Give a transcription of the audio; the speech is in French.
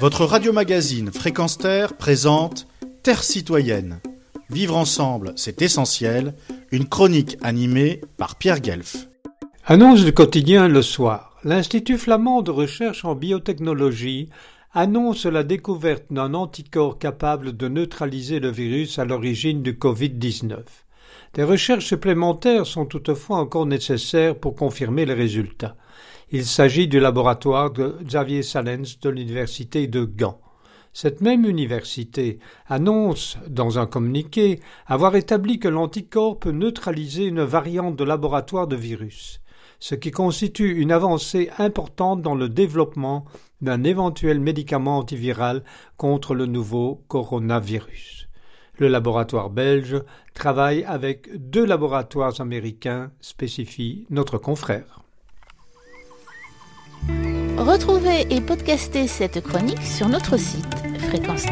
Votre radio-magazine Fréquence Terre présente Terre citoyenne. Vivre ensemble, c'est essentiel. Une chronique animée par Pierre Guelf. Annonce du quotidien le soir. L'Institut flamand de recherche en biotechnologie annonce la découverte d'un anticorps capable de neutraliser le virus à l'origine du Covid-19. Des recherches supplémentaires sont toutefois encore nécessaires pour confirmer les résultats. Il s'agit du laboratoire de Xavier Salens de l'université de Gand. Cette même université annonce, dans un communiqué, avoir établi que l'anticorps peut neutraliser une variante de laboratoire de virus, ce qui constitue une avancée importante dans le développement d'un éventuel médicament antiviral contre le nouveau coronavirus. Le laboratoire belge travaille avec deux laboratoires américains, spécifie notre confrère. Retrouvez et podcastez cette chronique sur notre site fréquence